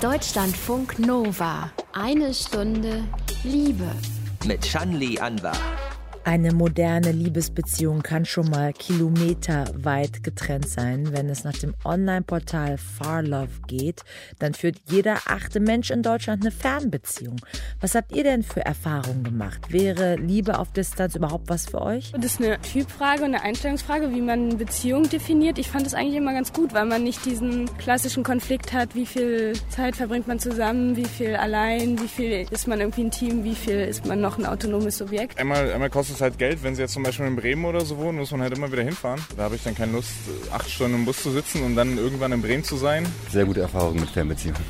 Deutschlandfunk Nova. Eine Stunde Liebe. Mit Shanli Anwar. Eine moderne Liebesbeziehung kann schon mal kilometerweit getrennt sein. Wenn es nach dem Online-Portal Farlove geht, dann führt jeder achte Mensch in Deutschland eine Fernbeziehung. Was habt ihr denn für Erfahrungen gemacht? Wäre Liebe auf Distanz überhaupt was für euch? Das ist eine Typfrage und eine Einstellungsfrage, wie man Beziehung definiert. Ich fand das eigentlich immer ganz gut, weil man nicht diesen klassischen Konflikt hat, wie viel Zeit verbringt man zusammen, wie viel allein, wie viel ist man irgendwie ein Team, wie viel ist man noch ein autonomes Subjekt. Einmal, einmal kostet es halt Geld, wenn sie jetzt zum Beispiel in Bremen oder so wohnen, muss man halt immer wieder hinfahren. Da habe ich dann keine Lust, acht Stunden im Bus zu sitzen und dann irgendwann in Bremen zu sein. Sehr gute Erfahrung mit Fernbeziehungen.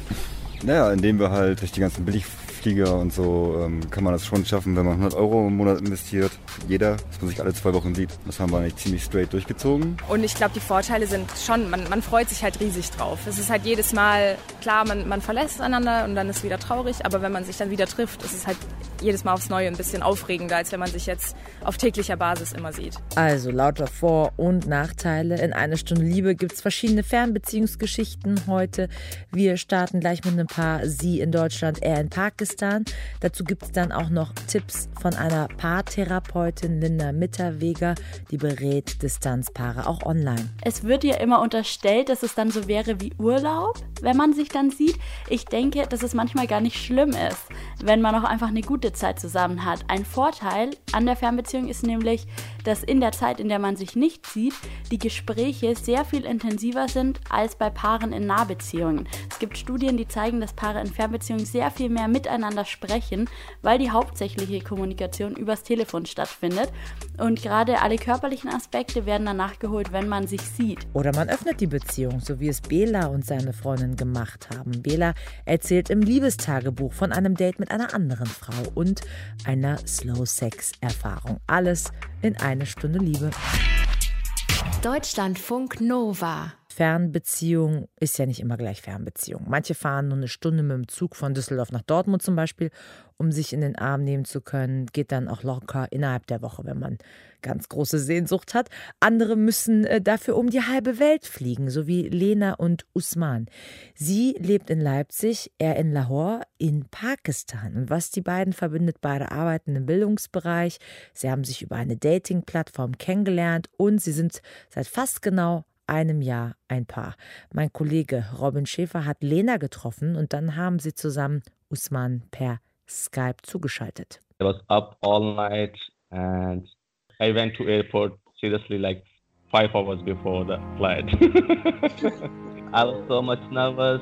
Naja, indem wir halt durch die ganzen billig Flieger und so ähm, kann man das schon schaffen, wenn man 100 Euro im Monat investiert. Jeder, dass man sich alle zwei Wochen sieht. Das haben wir eigentlich ziemlich straight durchgezogen. Und ich glaube, die Vorteile sind schon, man, man freut sich halt riesig drauf. Es ist halt jedes Mal, klar, man, man verlässt einander und dann ist wieder traurig, aber wenn man sich dann wieder trifft, ist es halt jedes Mal aufs Neue ein bisschen aufregender, als wenn man sich jetzt auf täglicher Basis immer sieht. Also lauter Vor- und Nachteile. In einer Stunde Liebe gibt es verschiedene Fernbeziehungsgeschichten heute. Wir starten gleich mit einem Paar, sie in Deutschland, er in Pakistan. Dazu gibt es dann auch noch Tipps von einer Paartherapeutin, Linda Mitterweger, die berät Distanzpaare auch online. Es wird ja immer unterstellt, dass es dann so wäre wie Urlaub, wenn man sich dann sieht. Ich denke, dass es manchmal gar nicht schlimm ist, wenn man auch einfach eine gute Zeit zusammen hat. Ein Vorteil an der Fernbeziehung ist nämlich, dass in der Zeit, in der man sich nicht sieht, die Gespräche sehr viel intensiver sind als bei Paaren in Nahbeziehungen. Es gibt Studien, die zeigen, dass Paare in Fernbeziehungen sehr viel mehr miteinander sprechen, weil die hauptsächliche Kommunikation übers Telefon stattfindet. Und gerade alle körperlichen Aspekte werden dann nachgeholt, wenn man sich sieht. Oder man öffnet die Beziehung, so wie es Bela und seine Freundin gemacht haben. Bela erzählt im Liebestagebuch von einem Date mit einer anderen Frau und einer Slow-Sex-Erfahrung. Alles in eine Stunde Liebe. Deutschlandfunk Nova. Fernbeziehung ist ja nicht immer gleich Fernbeziehung. Manche fahren nur eine Stunde mit dem Zug von Düsseldorf nach Dortmund zum Beispiel, um sich in den Arm nehmen zu können. Geht dann auch locker innerhalb der Woche, wenn man ganz große Sehnsucht hat. Andere müssen äh, dafür um die halbe Welt fliegen, so wie Lena und Usman. Sie lebt in Leipzig, er in Lahore in Pakistan. Und was die beiden verbindet, beide arbeiten im Bildungsbereich. Sie haben sich über eine Dating-Plattform kennengelernt und sie sind seit fast genau einem Jahr ein Paar. Mein Kollege Robin Schäfer hat Lena getroffen und dann haben sie zusammen Usman per Skype zugeschaltet. I was up all night and I went to airport seriously like five hours before the flight. I was so much nervous.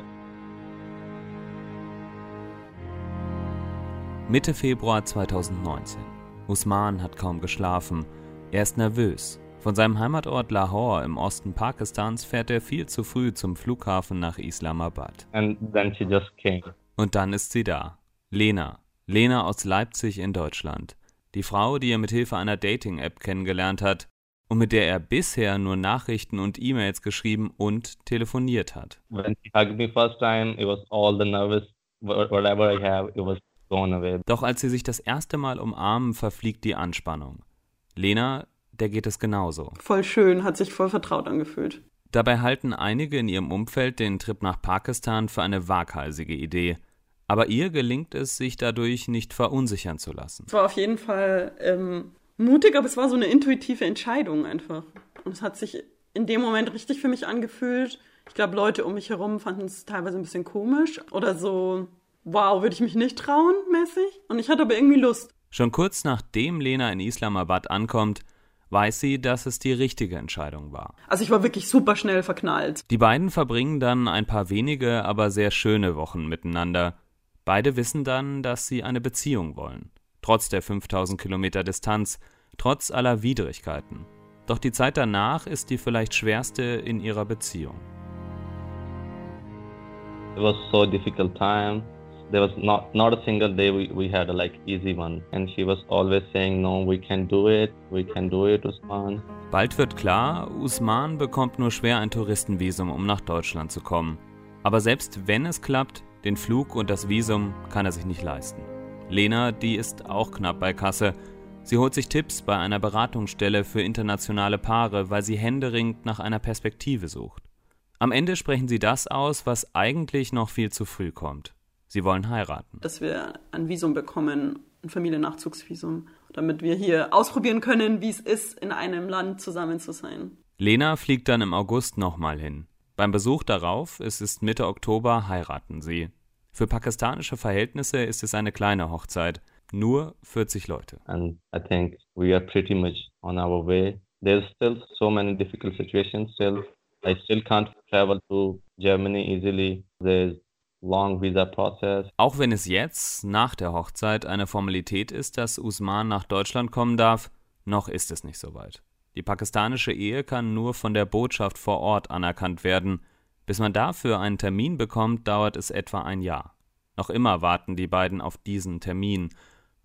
Mitte Februar 2019. Usman hat kaum geschlafen. Er ist nervös. Von seinem Heimatort Lahore im Osten Pakistans fährt er viel zu früh zum Flughafen nach Islamabad. Und dann ist sie da. Lena. Lena aus Leipzig in Deutschland. Die Frau, die er mit Hilfe einer Dating-App kennengelernt hat und mit der er bisher nur Nachrichten und E-Mails geschrieben und telefoniert hat. Doch als sie sich das erste Mal umarmen, verfliegt die Anspannung. Lena, der geht es genauso. Voll schön, hat sich voll vertraut angefühlt. Dabei halten einige in ihrem Umfeld den Trip nach Pakistan für eine waghalsige Idee. Aber ihr gelingt es, sich dadurch nicht verunsichern zu lassen. Es war auf jeden Fall ähm, mutig, aber es war so eine intuitive Entscheidung einfach. Und es hat sich in dem Moment richtig für mich angefühlt. Ich glaube, Leute um mich herum fanden es teilweise ein bisschen komisch oder so, wow, würde ich mich nicht trauen, mäßig. Und ich hatte aber irgendwie Lust. Schon kurz nachdem Lena in Islamabad ankommt, weiß sie, dass es die richtige Entscheidung war. Also ich war wirklich super schnell verknallt. Die beiden verbringen dann ein paar wenige, aber sehr schöne Wochen miteinander. Beide wissen dann, dass sie eine Beziehung wollen. Trotz der 5000 Kilometer Distanz, trotz aller Widrigkeiten. Doch die Zeit danach ist die vielleicht schwerste in ihrer Beziehung. It was so difficult time. There was not not a single day we, we had a like easy one. And she was always saying, No, we can do it, we can do it, Usman. Bald wird klar, Usman bekommt nur schwer ein Touristenvisum, um nach Deutschland zu kommen. Aber selbst wenn es klappt, den Flug und das Visum kann er sich nicht leisten. Lena, die ist auch knapp bei Kasse. Sie holt sich Tipps bei einer Beratungsstelle für internationale Paare, weil sie händeringend nach einer Perspektive sucht. Am Ende sprechen sie das aus, was eigentlich noch viel zu früh kommt. Sie wollen heiraten. Dass wir ein Visum bekommen, ein Familiennachzugsvisum, damit wir hier ausprobieren können, wie es ist, in einem Land zusammen zu sein. Lena fliegt dann im August nochmal hin. Beim Besuch darauf, es ist Mitte Oktober, heiraten sie. Für pakistanische Verhältnisse ist es eine kleine Hochzeit, nur 40 Leute. And I think we are pretty much on our way. There's still so many difficult situations still. I still can't travel to Germany easily. There's. Auch wenn es jetzt, nach der Hochzeit, eine Formalität ist, dass Usman nach Deutschland kommen darf, noch ist es nicht so weit. Die pakistanische Ehe kann nur von der Botschaft vor Ort anerkannt werden. Bis man dafür einen Termin bekommt, dauert es etwa ein Jahr. Noch immer warten die beiden auf diesen Termin.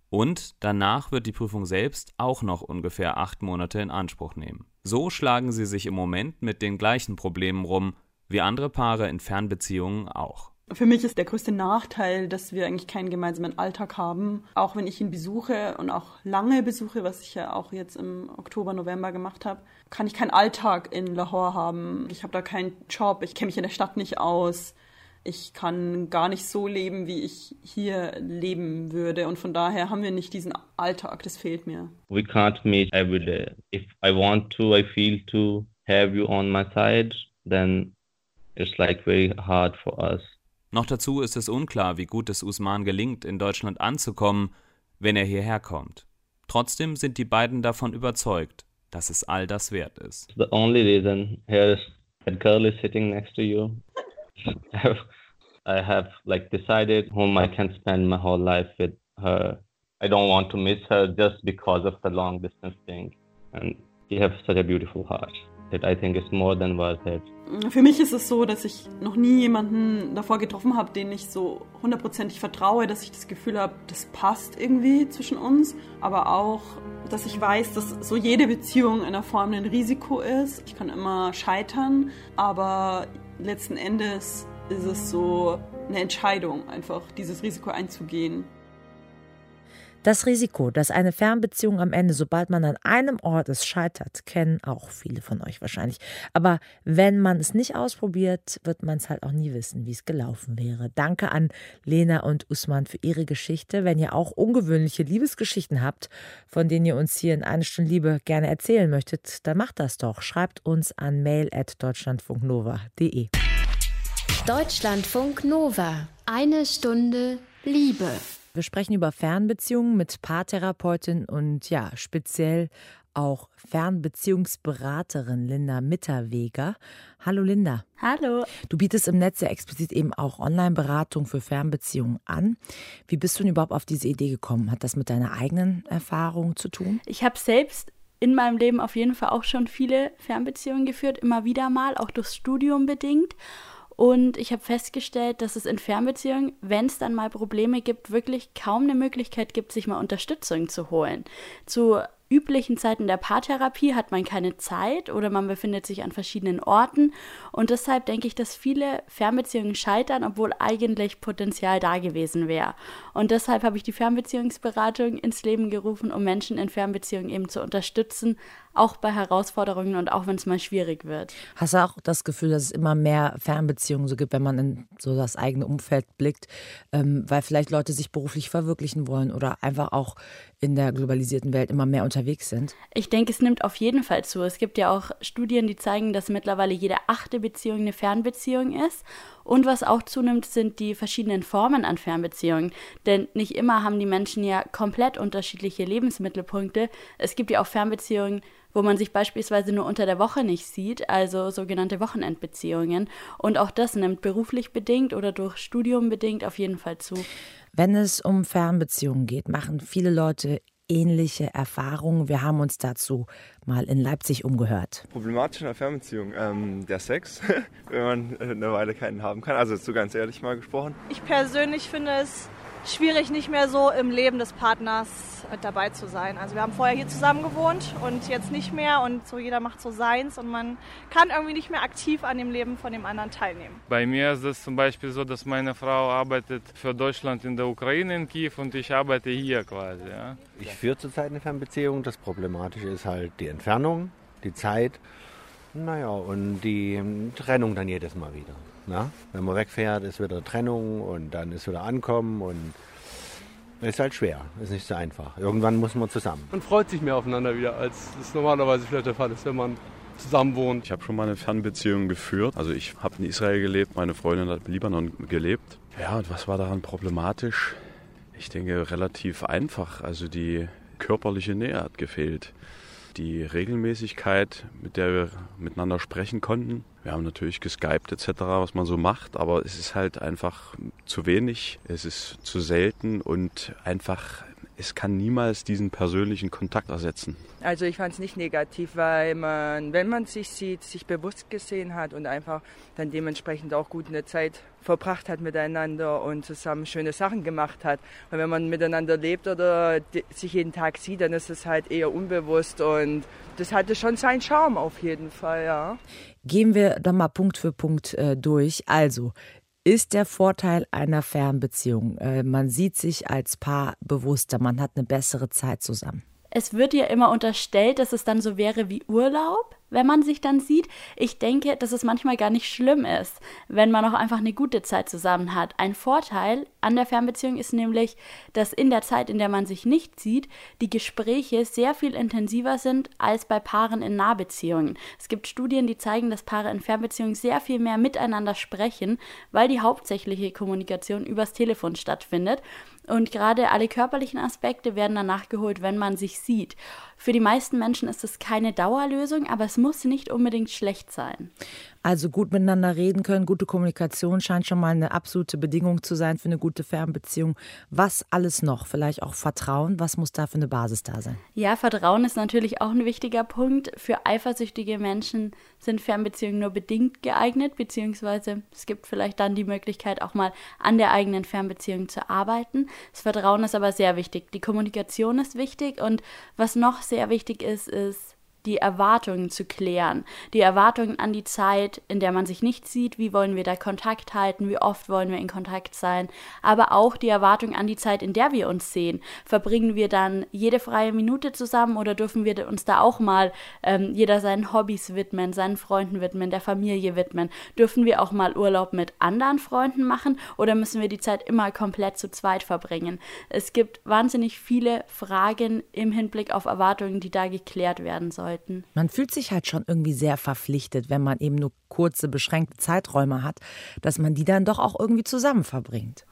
Und danach wird die Prüfung selbst auch noch ungefähr acht Monate in Anspruch nehmen. So schlagen sie sich im Moment mit den gleichen Problemen rum, wie andere Paare in Fernbeziehungen auch. Für mich ist der größte Nachteil, dass wir eigentlich keinen gemeinsamen Alltag haben. Auch wenn ich ihn besuche und auch lange besuche, was ich ja auch jetzt im Oktober, November gemacht habe, kann ich keinen Alltag in Lahore haben. Ich habe da keinen Job, ich kenne mich in der Stadt nicht aus. Ich kann gar nicht so leben, wie ich hier leben würde. Und von daher haben wir nicht diesen Alltag, das fehlt mir. We can't meet every day. If I want to, I feel to have you on my side, then it's like very hard for us. Noch dazu ist es unklar, wie gut es Usman gelingt, in Deutschland anzukommen, wenn er hierher kommt. Trotzdem sind die beiden davon überzeugt, dass es all das wert ist. The only reason here is that girl is sitting next to you. I have like decided whom I can spend my whole life with her. I don't want to miss her just because of the long distance thing. And you have such a beautiful heart. That I think is more than worth it. Für mich ist es so, dass ich noch nie jemanden davor getroffen habe, den ich so hundertprozentig vertraue, dass ich das Gefühl habe, das passt irgendwie zwischen uns. Aber auch, dass ich weiß, dass so jede Beziehung in einer Form ein Risiko ist. Ich kann immer scheitern, aber letzten Endes ist es so eine Entscheidung, einfach dieses Risiko einzugehen. Das Risiko, dass eine Fernbeziehung am Ende, sobald man an einem Ort ist, scheitert, kennen auch viele von euch wahrscheinlich. Aber wenn man es nicht ausprobiert, wird man es halt auch nie wissen, wie es gelaufen wäre. Danke an Lena und Usman für ihre Geschichte. Wenn ihr auch ungewöhnliche Liebesgeschichten habt, von denen ihr uns hier in eine Stunde Liebe gerne erzählen möchtet, dann macht das doch. Schreibt uns an mail.deutschlandfunknova.de. Deutschlandfunk Nova. Eine Stunde Liebe. Wir sprechen über Fernbeziehungen mit Paartherapeutin und ja, speziell auch Fernbeziehungsberaterin Linda Mitterweger. Hallo Linda. Hallo. Du bietest im Netz ja explizit eben auch Online-Beratung für Fernbeziehungen an. Wie bist du denn überhaupt auf diese Idee gekommen? Hat das mit deiner eigenen Erfahrung zu tun? Ich habe selbst in meinem Leben auf jeden Fall auch schon viele Fernbeziehungen geführt, immer wieder mal, auch durchs Studium bedingt. Und ich habe festgestellt, dass es in Fernbeziehungen, wenn es dann mal Probleme gibt, wirklich kaum eine Möglichkeit gibt, sich mal Unterstützung zu holen. Zu üblichen Zeiten der Paartherapie hat man keine Zeit oder man befindet sich an verschiedenen Orten. Und deshalb denke ich, dass viele Fernbeziehungen scheitern, obwohl eigentlich Potenzial da gewesen wäre. Und deshalb habe ich die Fernbeziehungsberatung ins Leben gerufen, um Menschen in Fernbeziehungen eben zu unterstützen, auch bei Herausforderungen und auch wenn es mal schwierig wird. Hast du auch das Gefühl, dass es immer mehr Fernbeziehungen so gibt, wenn man in so das eigene Umfeld blickt, ähm, weil vielleicht Leute sich beruflich verwirklichen wollen oder einfach auch in der globalisierten Welt immer mehr unterwegs sind? Ich denke, es nimmt auf jeden Fall zu. Es gibt ja auch Studien, die zeigen, dass mittlerweile jede achte Beziehung eine Fernbeziehung ist. Und was auch zunimmt, sind die verschiedenen Formen an Fernbeziehungen. Denn nicht immer haben die Menschen ja komplett unterschiedliche Lebensmittelpunkte. Es gibt ja auch Fernbeziehungen, wo man sich beispielsweise nur unter der Woche nicht sieht, also sogenannte Wochenendbeziehungen. Und auch das nimmt beruflich bedingt oder durch Studium bedingt auf jeden Fall zu. Wenn es um Fernbeziehungen geht, machen viele Leute ähnliche Erfahrungen. Wir haben uns dazu mal in Leipzig umgehört. Problematisch in der Fernbeziehung, ähm, der Sex, wenn man eine Weile keinen haben kann. Also so ganz ehrlich mal gesprochen. Ich persönlich finde es schwierig, nicht mehr so im Leben des Partners mit dabei zu sein. Also wir haben vorher hier zusammen gewohnt und jetzt nicht mehr und so jeder macht so seins und man kann irgendwie nicht mehr aktiv an dem Leben von dem anderen teilnehmen. Bei mir ist es zum Beispiel so, dass meine Frau arbeitet für Deutschland in der Ukraine in Kiew und ich arbeite hier quasi. Ja. Ich führe zurzeit eine Fernbeziehung. Das Problematische ist halt die Entfernung, die Zeit Naja, und die Trennung dann jedes Mal wieder. Na? Wenn man wegfährt, ist wieder Trennung und dann ist wieder Ankommen und ist halt schwer, ist nicht so einfach. Irgendwann muss man zusammen. Man freut sich mehr aufeinander wieder, als es normalerweise vielleicht der Fall ist, wenn man zusammen wohnt. Ich habe schon mal eine Fernbeziehung geführt. Also ich habe in Israel gelebt, meine Freundin hat im Libanon gelebt. Ja, und was war daran problematisch? Ich denke relativ einfach. Also die körperliche Nähe hat gefehlt. Die Regelmäßigkeit, mit der wir miteinander sprechen konnten. Wir haben natürlich geskypt etc., was man so macht, aber es ist halt einfach zu wenig, es ist zu selten und einfach es kann niemals diesen persönlichen Kontakt ersetzen. Also ich fand es nicht negativ, weil man, wenn man sich sieht, sich bewusst gesehen hat und einfach dann dementsprechend auch gut eine Zeit verbracht hat miteinander und zusammen schöne Sachen gemacht hat. Und wenn man miteinander lebt oder sich jeden Tag sieht, dann ist es halt eher unbewusst und das hatte schon seinen Charme auf jeden Fall, ja. Gehen wir doch mal Punkt für Punkt äh, durch. Also, ist der Vorteil einer Fernbeziehung. Äh, man sieht sich als Paar bewusster, man hat eine bessere Zeit zusammen. Es wird ja immer unterstellt, dass es dann so wäre wie Urlaub wenn man sich dann sieht. Ich denke, dass es manchmal gar nicht schlimm ist, wenn man auch einfach eine gute Zeit zusammen hat. Ein Vorteil an der Fernbeziehung ist nämlich, dass in der Zeit, in der man sich nicht sieht, die Gespräche sehr viel intensiver sind als bei Paaren in Nahbeziehungen. Es gibt Studien, die zeigen, dass Paare in Fernbeziehungen sehr viel mehr miteinander sprechen, weil die hauptsächliche Kommunikation übers Telefon stattfindet. Und gerade alle körperlichen Aspekte werden dann nachgeholt, wenn man sich sieht. Für die meisten Menschen ist es keine Dauerlösung, aber es muss nicht unbedingt schlecht sein. Also gut miteinander reden können, gute Kommunikation scheint schon mal eine absolute Bedingung zu sein für eine gute Fernbeziehung. Was alles noch? Vielleicht auch Vertrauen? Was muss da für eine Basis da sein? Ja, Vertrauen ist natürlich auch ein wichtiger Punkt. Für eifersüchtige Menschen sind Fernbeziehungen nur bedingt geeignet, beziehungsweise es gibt vielleicht dann die Möglichkeit, auch mal an der eigenen Fernbeziehung zu arbeiten. Das Vertrauen ist aber sehr wichtig. Die Kommunikation ist wichtig und was noch sehr wichtig ist, ist die Erwartungen zu klären. Die Erwartungen an die Zeit, in der man sich nicht sieht, wie wollen wir da Kontakt halten, wie oft wollen wir in Kontakt sein, aber auch die Erwartungen an die Zeit, in der wir uns sehen. Verbringen wir dann jede freie Minute zusammen oder dürfen wir uns da auch mal ähm, jeder seinen Hobbys widmen, seinen Freunden widmen, der Familie widmen? Dürfen wir auch mal Urlaub mit anderen Freunden machen oder müssen wir die Zeit immer komplett zu zweit verbringen? Es gibt wahnsinnig viele Fragen im Hinblick auf Erwartungen, die da geklärt werden sollen sollten. Man fühlt sich halt schon irgendwie sehr verpflichtet, wenn man eben nur kurze, beschränkte Zeiträume hat, dass man die dann doch auch irgendwie zusammen verbringt.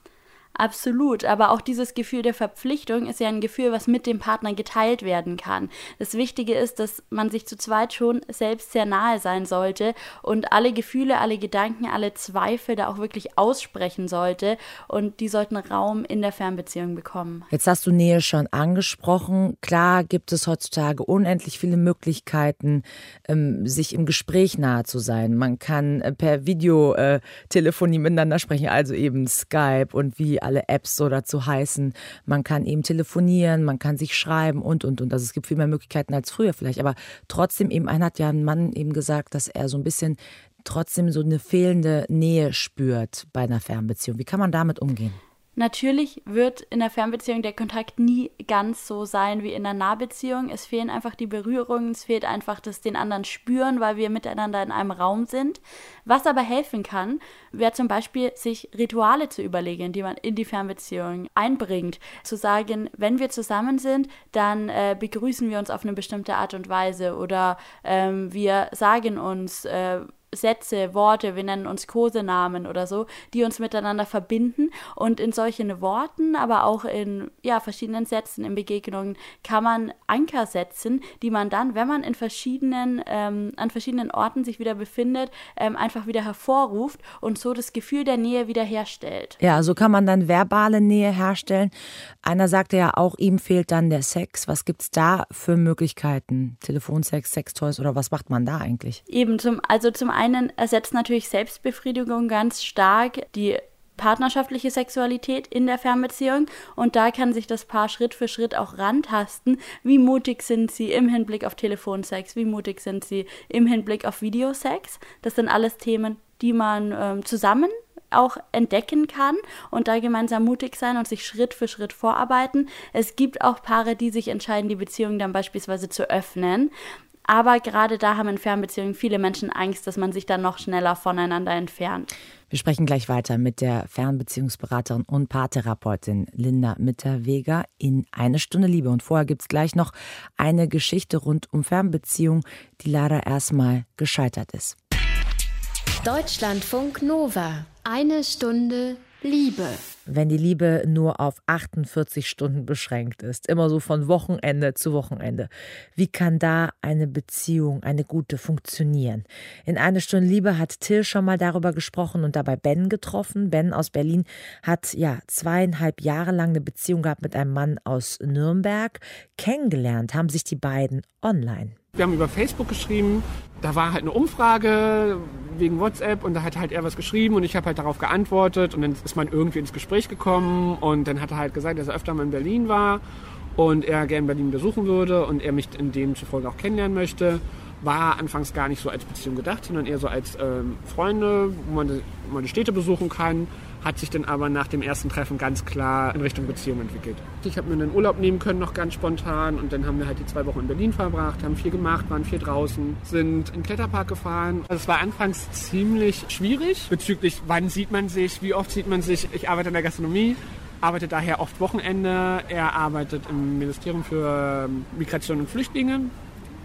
Absolut, aber auch dieses Gefühl der Verpflichtung ist ja ein Gefühl, was mit dem Partner geteilt werden kann. Das Wichtige ist, dass man sich zu zweit schon selbst sehr nahe sein sollte und alle Gefühle, alle Gedanken, alle Zweifel da auch wirklich aussprechen sollte und die sollten Raum in der Fernbeziehung bekommen. Jetzt hast du Nähe schon angesprochen. Klar gibt es heutzutage unendlich viele Möglichkeiten, ähm, sich im Gespräch nahe zu sein. Man kann äh, per Videotelefonie miteinander sprechen, also eben Skype und wie alle Apps so dazu heißen. Man kann eben telefonieren, man kann sich schreiben und, und, und. Also es gibt viel mehr Möglichkeiten als früher vielleicht. Aber trotzdem eben, einer hat ja ein Mann eben gesagt, dass er so ein bisschen trotzdem so eine fehlende Nähe spürt bei einer Fernbeziehung. Wie kann man damit umgehen? Natürlich wird in der Fernbeziehung der Kontakt nie ganz so sein wie in der Nahbeziehung. Es fehlen einfach die Berührungen, es fehlt einfach das den anderen spüren, weil wir miteinander in einem Raum sind. Was aber helfen kann, wäre zum Beispiel, sich Rituale zu überlegen, die man in die Fernbeziehung einbringt. Zu sagen, wenn wir zusammen sind, dann äh, begrüßen wir uns auf eine bestimmte Art und Weise oder ähm, wir sagen uns, äh, Sätze, Worte, wir nennen uns Kosenamen oder so, die uns miteinander verbinden. Und in solchen Worten, aber auch in ja, verschiedenen Sätzen, in Begegnungen, kann man Anker setzen, die man dann, wenn man in verschiedenen, ähm, an verschiedenen Orten sich wieder befindet, ähm, einfach wieder hervorruft und so das Gefühl der Nähe wiederherstellt. Ja, so kann man dann verbale Nähe herstellen. Einer sagte ja auch, ihm fehlt dann der Sex. Was gibt es da für Möglichkeiten? Telefonsex, Sextoys oder was macht man da eigentlich? Eben zum, also zum einen ersetzt natürlich Selbstbefriedigung ganz stark die partnerschaftliche Sexualität in der Fernbeziehung und da kann sich das Paar Schritt für Schritt auch rantasten. Wie mutig sind sie im Hinblick auf Telefonsex? Wie mutig sind sie im Hinblick auf Videosex? Das sind alles Themen, die man ähm, zusammen auch entdecken kann und da gemeinsam mutig sein und sich Schritt für Schritt vorarbeiten. Es gibt auch Paare, die sich entscheiden, die Beziehung dann beispielsweise zu öffnen. Aber gerade da haben in Fernbeziehungen viele Menschen Angst, dass man sich dann noch schneller voneinander entfernt. Wir sprechen gleich weiter mit der Fernbeziehungsberaterin und Paartherapeutin Linda Mitterweger in Eine Stunde Liebe. Und vorher gibt es gleich noch eine Geschichte rund um Fernbeziehungen, die leider erstmal gescheitert ist. Deutschlandfunk Nova. Eine Stunde Liebe. Wenn die Liebe nur auf 48 Stunden beschränkt ist, immer so von Wochenende zu Wochenende, wie kann da eine Beziehung, eine gute funktionieren? In eine Stunde Liebe hat Till schon mal darüber gesprochen und dabei Ben getroffen. Ben aus Berlin hat ja zweieinhalb Jahre lang eine Beziehung gehabt mit einem Mann aus Nürnberg. Kennengelernt haben sich die beiden online. Wir haben über Facebook geschrieben. Da war halt eine Umfrage wegen WhatsApp und da hat halt er was geschrieben und ich habe halt darauf geantwortet und dann ist man irgendwie ins Gespräch gekommen und dann hat er halt gesagt, dass er öfter mal in Berlin war und er gerne Berlin besuchen würde und er mich in dem zufolge auch kennenlernen möchte. War anfangs gar nicht so als Beziehung gedacht, sondern eher so als ähm, Freunde, wo man, wo man die Städte besuchen kann hat sich dann aber nach dem ersten Treffen ganz klar in Richtung Beziehung entwickelt. Ich habe mir einen Urlaub nehmen können, noch ganz spontan und dann haben wir halt die zwei Wochen in Berlin verbracht, haben viel gemacht, waren viel draußen, sind in den Kletterpark gefahren. Also es war anfangs ziemlich schwierig bezüglich, wann sieht man sich, wie oft sieht man sich. Ich arbeite in der Gastronomie, arbeite daher oft Wochenende. Er arbeitet im Ministerium für Migration und Flüchtlinge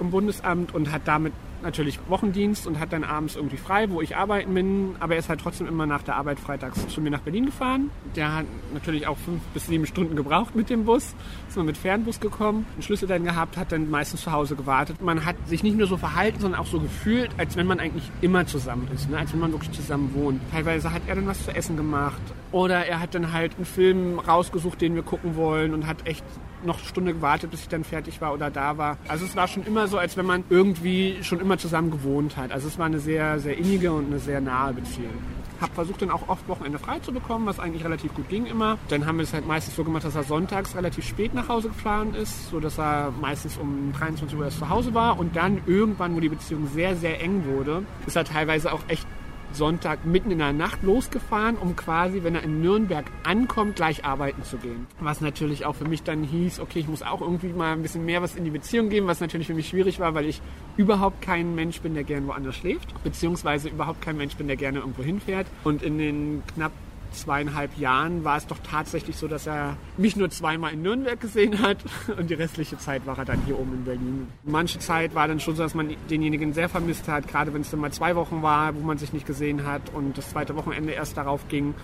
im Bundesamt und hat damit natürlich Wochendienst und hat dann abends irgendwie frei, wo ich arbeiten bin. Aber er ist halt trotzdem immer nach der Arbeit freitags zu mir nach Berlin gefahren. Der hat natürlich auch fünf bis sieben Stunden gebraucht mit dem Bus. Ist mal mit Fernbus gekommen, einen Schlüssel dann gehabt, hat dann meistens zu Hause gewartet. Man hat sich nicht nur so verhalten, sondern auch so gefühlt, als wenn man eigentlich immer zusammen ist, ne? als wenn man wirklich zusammen wohnt. Teilweise hat er dann was zu essen gemacht oder er hat dann halt einen Film rausgesucht, den wir gucken wollen und hat echt noch eine Stunde gewartet, bis ich dann fertig war oder da war. Also es war schon immer so, als wenn man irgendwie schon immer zusammen gewohnt hat. Also es war eine sehr, sehr innige und eine sehr nahe Beziehung. Habe versucht dann auch oft Wochenende frei zu bekommen, was eigentlich relativ gut ging immer. Dann haben wir es halt meistens so gemacht, dass er sonntags relativ spät nach Hause gefahren ist, so dass er meistens um 23 Uhr erst zu Hause war und dann irgendwann, wo die Beziehung sehr, sehr eng wurde, ist er teilweise auch echt Sonntag mitten in der Nacht losgefahren, um quasi, wenn er in Nürnberg ankommt, gleich arbeiten zu gehen. Was natürlich auch für mich dann hieß, okay, ich muss auch irgendwie mal ein bisschen mehr was in die Beziehung geben, was natürlich für mich schwierig war, weil ich überhaupt kein Mensch bin, der gerne woanders schläft, beziehungsweise überhaupt kein Mensch bin, der gerne irgendwo hinfährt. Und in den knapp zweieinhalb Jahren war es doch tatsächlich so, dass er mich nur zweimal in Nürnberg gesehen hat und die restliche Zeit war er dann hier oben in Berlin. Manche Zeit war dann schon so, dass man denjenigen sehr vermisst hat, gerade wenn es dann mal zwei Wochen war, wo man sich nicht gesehen hat und das zweite Wochenende erst darauf ging.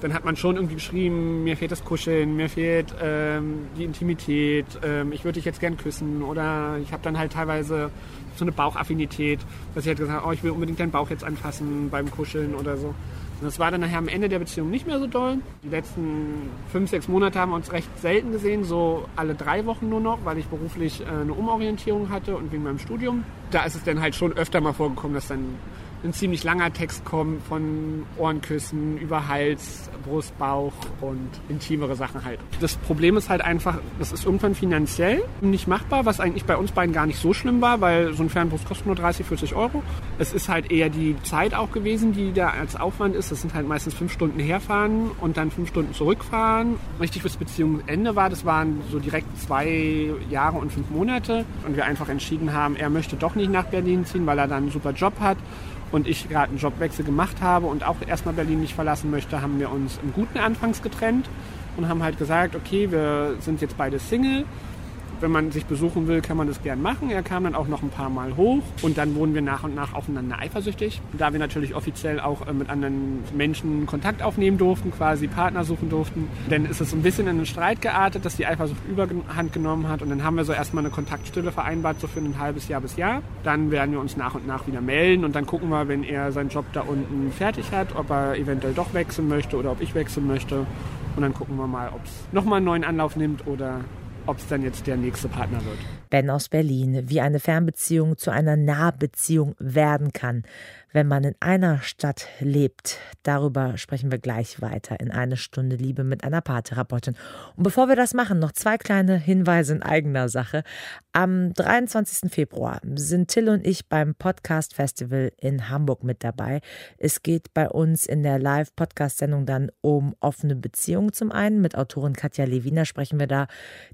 Dann hat man schon irgendwie geschrieben, mir fehlt das Kuscheln, mir fehlt ähm, die Intimität, ähm, ich würde dich jetzt gern küssen oder ich habe dann halt teilweise so eine Bauchaffinität, dass ich halt gesagt habe, oh, ich will unbedingt deinen Bauch jetzt anfassen beim Kuscheln oder so. Das war dann nachher am Ende der Beziehung nicht mehr so doll. Die letzten fünf, sechs Monate haben wir uns recht selten gesehen, so alle drei Wochen nur noch, weil ich beruflich äh, eine Umorientierung hatte und wegen meinem Studium. Da ist es dann halt schon öfter mal vorgekommen, dass dann ein ziemlich langer Text kommt von Ohrenküssen über Hals, Brust, Bauch und intimere Sachen halt. Das Problem ist halt einfach, das ist irgendwann finanziell nicht machbar, was eigentlich bei uns beiden gar nicht so schlimm war, weil so ein Fernbus kostet nur 30, 40 Euro. Es ist halt eher die Zeit auch gewesen, die da als Aufwand ist. Das sind halt meistens fünf Stunden herfahren und dann fünf Stunden zurückfahren. Richtig fürs Beziehungsende war, das waren so direkt zwei Jahre und fünf Monate und wir einfach entschieden haben, er möchte doch nicht nach Berlin ziehen, weil er dann einen super Job hat und ich gerade einen Jobwechsel gemacht habe und auch erstmal Berlin nicht verlassen möchte, haben wir uns im Guten anfangs getrennt und haben halt gesagt, okay, wir sind jetzt beide Single wenn man sich besuchen will, kann man das gern machen. Er kam dann auch noch ein paar Mal hoch und dann wurden wir nach und nach aufeinander eifersüchtig. Da wir natürlich offiziell auch äh, mit anderen Menschen Kontakt aufnehmen durften, quasi Partner suchen durften, dann ist es ein bisschen in einen Streit geartet, dass die Eifersucht überhand genommen hat und dann haben wir so erstmal eine Kontaktstille vereinbart, so für ein halbes Jahr bis Jahr. Dann werden wir uns nach und nach wieder melden und dann gucken wir, wenn er seinen Job da unten fertig hat, ob er eventuell doch wechseln möchte oder ob ich wechseln möchte. Und dann gucken wir mal, ob es nochmal einen neuen Anlauf nimmt oder ob es dann jetzt der nächste Partner wird. Ben aus Berlin, wie eine Fernbeziehung zu einer Nahbeziehung werden kann. Wenn man in einer Stadt lebt. Darüber sprechen wir gleich weiter in eine Stunde Liebe mit einer Paartherapeutin. Und bevor wir das machen, noch zwei kleine Hinweise in eigener Sache. Am 23. Februar sind Till und ich beim Podcast Festival in Hamburg mit dabei. Es geht bei uns in der Live-Podcast-Sendung dann um offene Beziehungen zum einen. Mit Autorin Katja Lewiner sprechen wir da,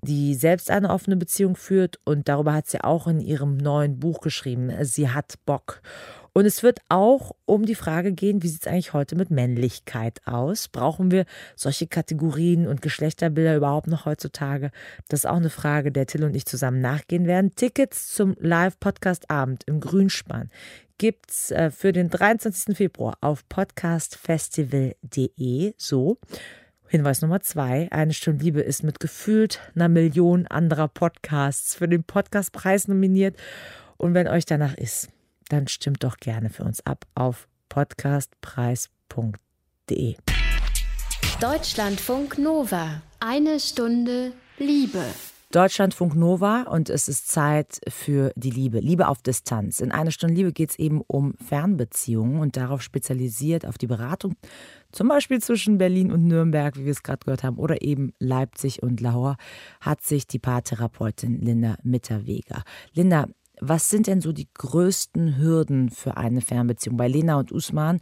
die selbst eine offene Beziehung führt und darüber hat sie auch in ihrem neuen Buch geschrieben. Sie hat Bock. Und es wird auch um die Frage gehen, wie sieht es eigentlich heute mit Männlichkeit aus? Brauchen wir solche Kategorien und Geschlechterbilder überhaupt noch heutzutage? Das ist auch eine Frage, der Till und ich zusammen nachgehen werden. Tickets zum Live-Podcast-Abend im Grünspan gibt es äh, für den 23. Februar auf podcastfestival.de. So. Hinweis Nummer zwei. Eine Stunde Liebe ist mit gefühlt einer Million anderer Podcasts für den Podcastpreis nominiert. Und wenn euch danach ist, dann stimmt doch gerne für uns ab auf podcastpreis.de. Deutschlandfunk Nova. Eine Stunde Liebe. Deutschlandfunk Nova und es ist Zeit für die Liebe. Liebe auf Distanz. In einer Stunde Liebe geht es eben um Fernbeziehungen und darauf spezialisiert auf die Beratung, zum Beispiel zwischen Berlin und Nürnberg, wie wir es gerade gehört haben, oder eben Leipzig und Lahore, hat sich die Paartherapeutin Linda Mitterweger. Linda, was sind denn so die größten Hürden für eine Fernbeziehung? Bei Lena und Usman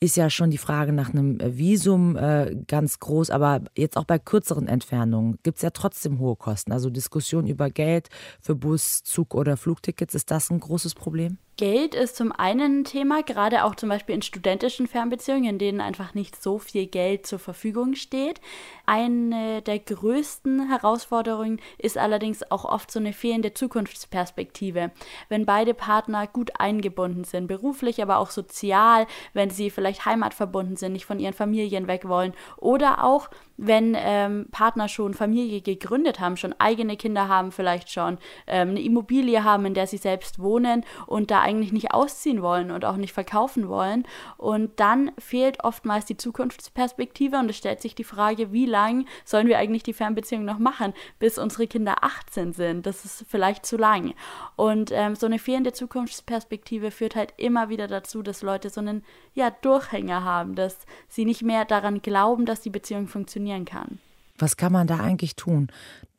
ist ja schon die Frage nach einem Visum äh, ganz groß, aber jetzt auch bei kürzeren Entfernungen gibt es ja trotzdem hohe Kosten. Also Diskussion über Geld für Bus, Zug oder Flugtickets, ist das ein großes Problem? Geld ist zum einen ein Thema, gerade auch zum Beispiel in studentischen Fernbeziehungen, in denen einfach nicht so viel Geld zur Verfügung steht. Eine der größten Herausforderungen ist allerdings auch oft so eine fehlende Zukunftsperspektive. Wenn beide Partner gut eingebunden sind, beruflich, aber auch sozial, wenn sie vielleicht heimatverbunden sind, nicht von ihren Familien weg wollen oder auch wenn ähm, Partner schon Familie gegründet haben, schon eigene Kinder haben, vielleicht schon ähm, eine Immobilie haben, in der sie selbst wohnen und da eigentlich nicht ausziehen wollen und auch nicht verkaufen wollen. Und dann fehlt oftmals die Zukunftsperspektive und es stellt sich die Frage, wie lange sollen wir eigentlich die Fernbeziehung noch machen, bis unsere Kinder 18 sind? Das ist vielleicht zu lang. Und ähm, so eine fehlende Zukunftsperspektive führt halt immer wieder dazu, dass Leute so einen ja, Durchhänger haben, dass sie nicht mehr daran glauben, dass die Beziehung funktionieren kann. Was kann man da eigentlich tun?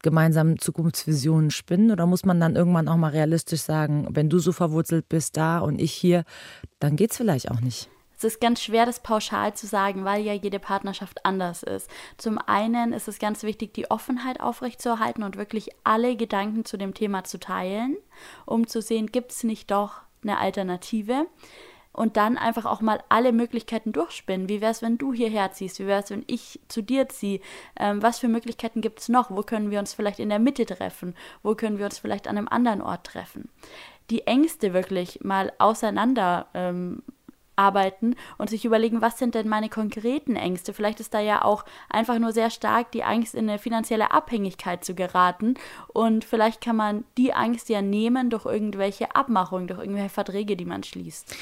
Gemeinsam Zukunftsvisionen spinnen oder muss man dann irgendwann auch mal realistisch sagen, wenn du so verwurzelt bist da und ich hier, dann geht es vielleicht auch nicht? Es ist ganz schwer, das pauschal zu sagen, weil ja jede Partnerschaft anders ist. Zum einen ist es ganz wichtig, die Offenheit aufrechtzuerhalten und wirklich alle Gedanken zu dem Thema zu teilen, um zu sehen, gibt es nicht doch eine Alternative und dann einfach auch mal alle Möglichkeiten durchspinnen. Wie wäre es, wenn du hierher ziehst? Wie wäre es, wenn ich zu dir ziehe? Ähm, was für Möglichkeiten gibt es noch? Wo können wir uns vielleicht in der Mitte treffen? Wo können wir uns vielleicht an einem anderen Ort treffen? Die Ängste wirklich mal auseinander ähm, arbeiten und sich überlegen, was sind denn meine konkreten Ängste? Vielleicht ist da ja auch einfach nur sehr stark die Angst, in eine finanzielle Abhängigkeit zu geraten. Und vielleicht kann man die Angst ja nehmen durch irgendwelche Abmachungen, durch irgendwelche Verträge, die man schließt.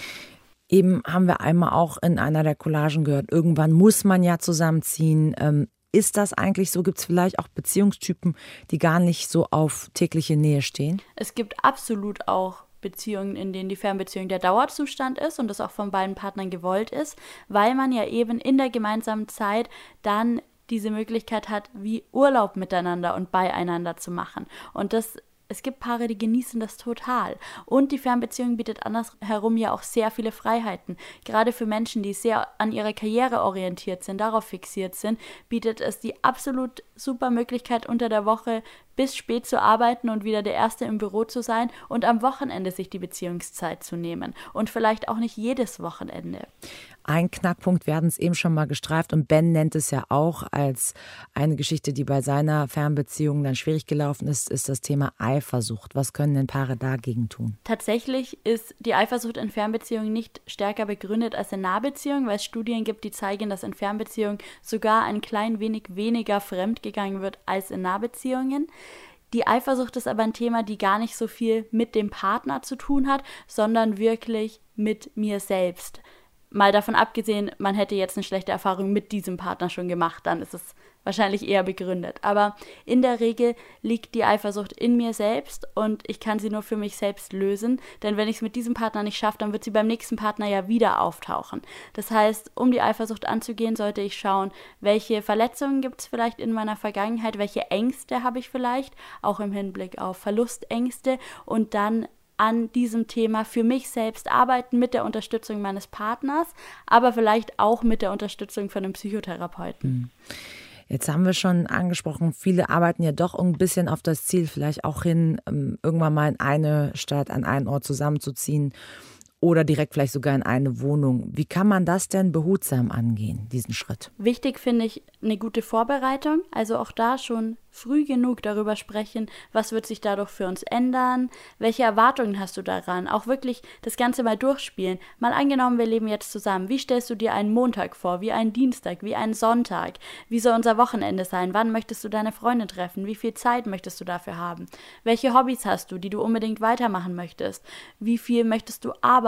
Eben haben wir einmal auch in einer der Collagen gehört, irgendwann muss man ja zusammenziehen. Ähm, ist das eigentlich so? Gibt es vielleicht auch Beziehungstypen, die gar nicht so auf tägliche Nähe stehen? Es gibt absolut auch Beziehungen, in denen die Fernbeziehung der Dauerzustand ist und das auch von beiden Partnern gewollt ist, weil man ja eben in der gemeinsamen Zeit dann diese Möglichkeit hat, wie Urlaub miteinander und beieinander zu machen. Und das es gibt Paare, die genießen das total. Und die Fernbeziehung bietet andersherum ja auch sehr viele Freiheiten. Gerade für Menschen, die sehr an ihrer Karriere orientiert sind, darauf fixiert sind, bietet es die absolut super Möglichkeit, unter der Woche bis spät zu arbeiten und wieder der Erste im Büro zu sein und am Wochenende sich die Beziehungszeit zu nehmen. Und vielleicht auch nicht jedes Wochenende. Ein Knackpunkt werden es eben schon mal gestreift und Ben nennt es ja auch als eine Geschichte, die bei seiner Fernbeziehung dann schwierig gelaufen ist, ist das Thema Eifersucht. Was können denn Paare dagegen tun? Tatsächlich ist die Eifersucht in Fernbeziehungen nicht stärker begründet als in Nahbeziehungen, weil es Studien gibt, die zeigen, dass in Fernbeziehungen sogar ein klein wenig weniger fremdgegangen wird als in Nahbeziehungen. Die Eifersucht ist aber ein Thema, die gar nicht so viel mit dem Partner zu tun hat, sondern wirklich mit mir selbst mal davon abgesehen, man hätte jetzt eine schlechte Erfahrung mit diesem Partner schon gemacht, dann ist es wahrscheinlich eher begründet. Aber in der Regel liegt die Eifersucht in mir selbst und ich kann sie nur für mich selbst lösen. Denn wenn ich es mit diesem Partner nicht schaffe, dann wird sie beim nächsten Partner ja wieder auftauchen. Das heißt, um die Eifersucht anzugehen, sollte ich schauen, welche Verletzungen gibt es vielleicht in meiner Vergangenheit, welche Ängste habe ich vielleicht, auch im Hinblick auf Verlustängste und dann an diesem Thema für mich selbst arbeiten mit der Unterstützung meines Partners, aber vielleicht auch mit der Unterstützung von einem Psychotherapeuten. Mhm. Jetzt haben wir schon angesprochen, viele arbeiten ja doch ein bisschen auf das Ziel, vielleicht auch hin, ähm, irgendwann mal in eine Stadt, an einen Ort zusammenzuziehen oder direkt vielleicht sogar in eine Wohnung. Wie kann man das denn behutsam angehen, diesen Schritt? Wichtig finde ich eine gute Vorbereitung, also auch da schon früh genug darüber sprechen, was wird sich dadurch für uns ändern, welche Erwartungen hast du daran, auch wirklich das Ganze mal durchspielen. Mal angenommen, wir leben jetzt zusammen. Wie stellst du dir einen Montag vor, wie einen Dienstag, wie einen Sonntag? Wie soll unser Wochenende sein? Wann möchtest du deine Freunde treffen? Wie viel Zeit möchtest du dafür haben? Welche Hobbys hast du, die du unbedingt weitermachen möchtest? Wie viel möchtest du arbeiten?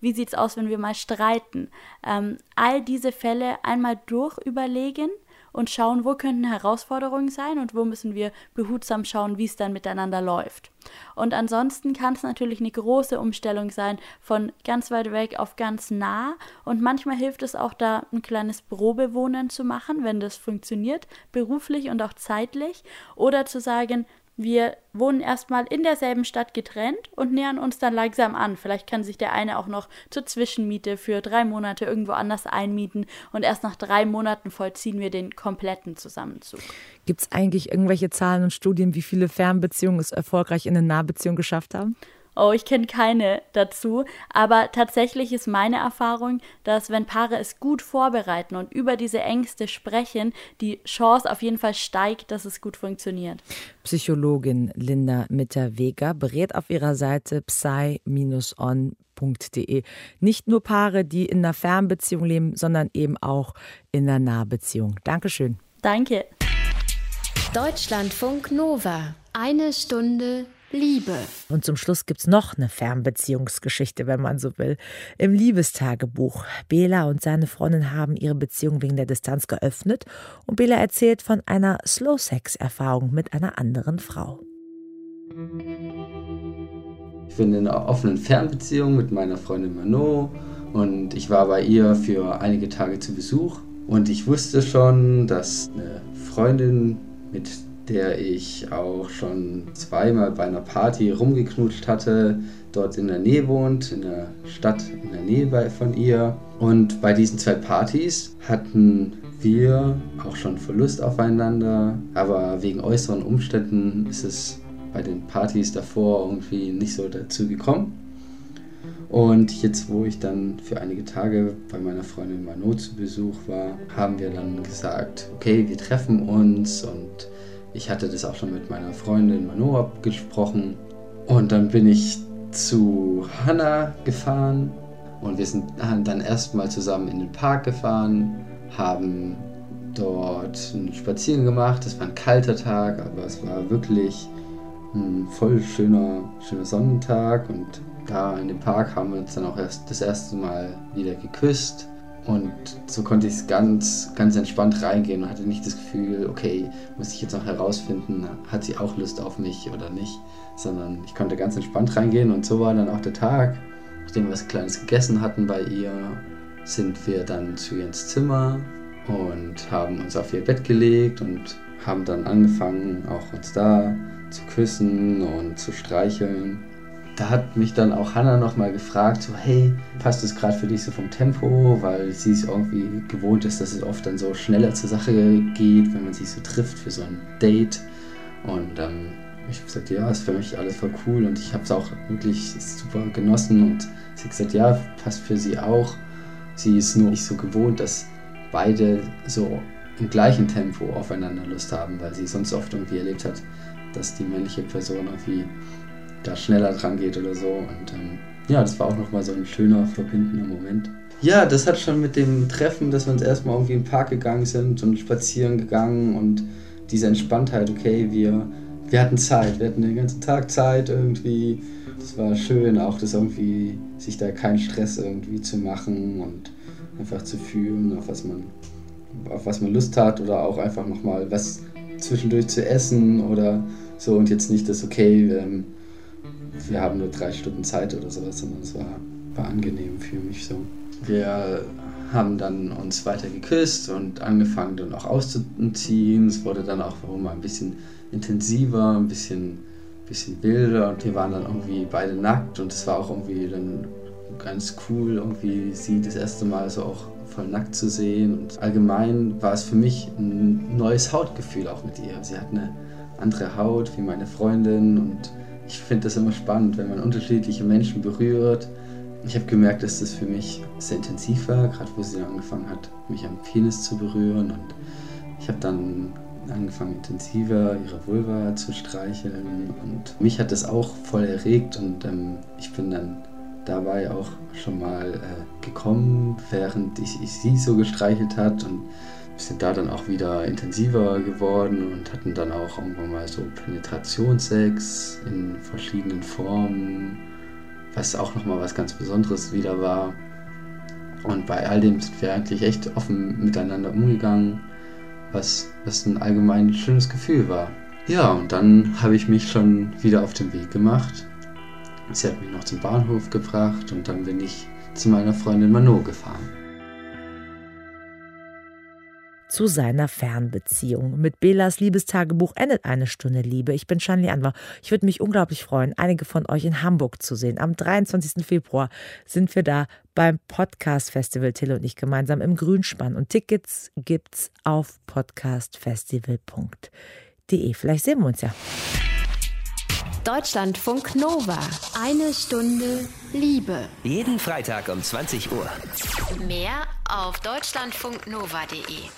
Wie sieht es aus, wenn wir mal streiten? Ähm, all diese Fälle einmal durchüberlegen und schauen, wo könnten Herausforderungen sein und wo müssen wir behutsam schauen, wie es dann miteinander läuft. Und ansonsten kann es natürlich eine große Umstellung sein von ganz weit weg auf ganz nah und manchmal hilft es auch da ein kleines Probewohnen zu machen, wenn das funktioniert, beruflich und auch zeitlich oder zu sagen, wir wohnen erstmal in derselben Stadt getrennt und nähern uns dann langsam an. Vielleicht kann sich der eine auch noch zur Zwischenmiete für drei Monate irgendwo anders einmieten und erst nach drei Monaten vollziehen wir den kompletten Zusammenzug. Gibt es eigentlich irgendwelche Zahlen und Studien, wie viele Fernbeziehungen es erfolgreich in eine Nahbeziehung geschafft haben? Oh, ich kenne keine dazu. Aber tatsächlich ist meine Erfahrung, dass wenn Paare es gut vorbereiten und über diese Ängste sprechen, die Chance auf jeden Fall steigt, dass es gut funktioniert. Psychologin Linda Mitter-Weger berät auf ihrer Seite psy-on.de nicht nur Paare, die in einer Fernbeziehung leben, sondern eben auch in einer Nahbeziehung. Dankeschön. Danke. Deutschlandfunk Nova. Eine Stunde Liebe. Und zum Schluss gibt es noch eine Fernbeziehungsgeschichte, wenn man so will. Im Liebestagebuch. Bela und seine Freundin haben ihre Beziehung wegen der Distanz geöffnet und Bela erzählt von einer Slow-Sex-Erfahrung mit einer anderen Frau. Ich bin in einer offenen Fernbeziehung mit meiner Freundin Mano und ich war bei ihr für einige Tage zu Besuch und ich wusste schon, dass eine Freundin mit der ich auch schon zweimal bei einer Party rumgeknutscht hatte, dort in der Nähe wohnt, in der Stadt in der Nähe von ihr. Und bei diesen zwei Partys hatten wir auch schon Verlust aufeinander, aber wegen äußeren Umständen ist es bei den Partys davor irgendwie nicht so dazu gekommen. Und jetzt, wo ich dann für einige Tage bei meiner Freundin Mano zu Besuch war, haben wir dann gesagt, okay, wir treffen uns und ich hatte das auch schon mit meiner Freundin Mano abgesprochen. Und dann bin ich zu Hannah gefahren und wir sind dann erstmal zusammen in den Park gefahren, haben dort einen Spaziergang gemacht. Es war ein kalter Tag, aber es war wirklich ein voll schöner, schöner Sonnentag und da in dem Park haben wir uns dann auch erst das erste Mal wieder geküsst. Und so konnte ich ganz, ganz entspannt reingehen und hatte nicht das Gefühl, okay, muss ich jetzt noch herausfinden, hat sie auch Lust auf mich oder nicht, sondern ich konnte ganz entspannt reingehen und so war dann auch der Tag. Nachdem wir was Kleines gegessen hatten bei ihr, sind wir dann zu ihr ins Zimmer und haben uns auf ihr Bett gelegt und haben dann angefangen, auch uns da zu küssen und zu streicheln da hat mich dann auch Hannah nochmal gefragt, so hey, passt das gerade für dich so vom Tempo, weil sie es irgendwie gewohnt ist, dass es oft dann so schneller zur Sache geht, wenn man sich so trifft für so ein Date. Und ähm, ich habe gesagt, ja, ist für mich alles voll cool und ich habe es auch wirklich super genossen und sie hat gesagt, ja, passt für sie auch. Sie ist nur nicht so gewohnt, dass beide so im gleichen Tempo aufeinander Lust haben, weil sie sonst oft irgendwie erlebt hat, dass die männliche Person irgendwie da schneller dran geht oder so. Und ähm, ja, das war auch nochmal so ein schöner, verbindender Moment. Ja, das hat schon mit dem Treffen, dass wir uns erstmal irgendwie im Park gegangen sind und spazieren gegangen und diese Entspanntheit, okay, wir, wir hatten Zeit, wir hatten den ganzen Tag Zeit irgendwie es war schön, auch das irgendwie, sich da keinen Stress irgendwie zu machen und einfach zu fühlen, auf was man, auf was man Lust hat oder auch einfach nochmal was zwischendurch zu essen oder so und jetzt nicht das, okay, ähm, wir haben nur drei Stunden Zeit oder sowas, sondern es war, war angenehm für mich so. Wir haben dann uns weiter geküsst und angefangen dann auch auszuziehen. Es wurde dann auch mal ein bisschen intensiver, ein bisschen, bisschen wilder und wir waren dann irgendwie beide nackt und es war auch irgendwie dann ganz cool, irgendwie sie das erste Mal so auch voll nackt zu sehen. Und allgemein war es für mich ein neues Hautgefühl auch mit ihr. Sie hat eine andere Haut wie meine Freundin und ich finde das immer spannend, wenn man unterschiedliche Menschen berührt. Ich habe gemerkt, dass das für mich sehr intensiv war, gerade wo sie angefangen hat, mich am Penis zu berühren. Und ich habe dann angefangen, intensiver ihre Vulva zu streicheln. Und mich hat das auch voll erregt und ähm, ich bin dann dabei auch schon mal äh, gekommen, während ich, ich, sie so gestreichelt hat und sind da dann auch wieder intensiver geworden und hatten dann auch irgendwann mal so Penetrationssex in verschiedenen Formen, was auch nochmal was ganz Besonderes wieder war. Und bei all dem sind wir eigentlich echt offen miteinander umgegangen, was, was ein allgemein schönes Gefühl war. Ja, und dann habe ich mich schon wieder auf den Weg gemacht Sie hat mich noch zum Bahnhof gebracht und dann bin ich zu meiner Freundin Mano gefahren. Zu seiner Fernbeziehung. Mit Belas Liebestagebuch endet eine Stunde Liebe. Ich bin Shanli Anwar. Ich würde mich unglaublich freuen, einige von euch in Hamburg zu sehen. Am 23. Februar sind wir da beim Podcast Festival Till und ich gemeinsam im Grünspann. Und Tickets gibt's auf podcastfestival.de. Vielleicht sehen wir uns ja. Deutschlandfunk Nova. Eine Stunde Liebe. Jeden Freitag um 20 Uhr. Mehr auf deutschlandfunknova.de.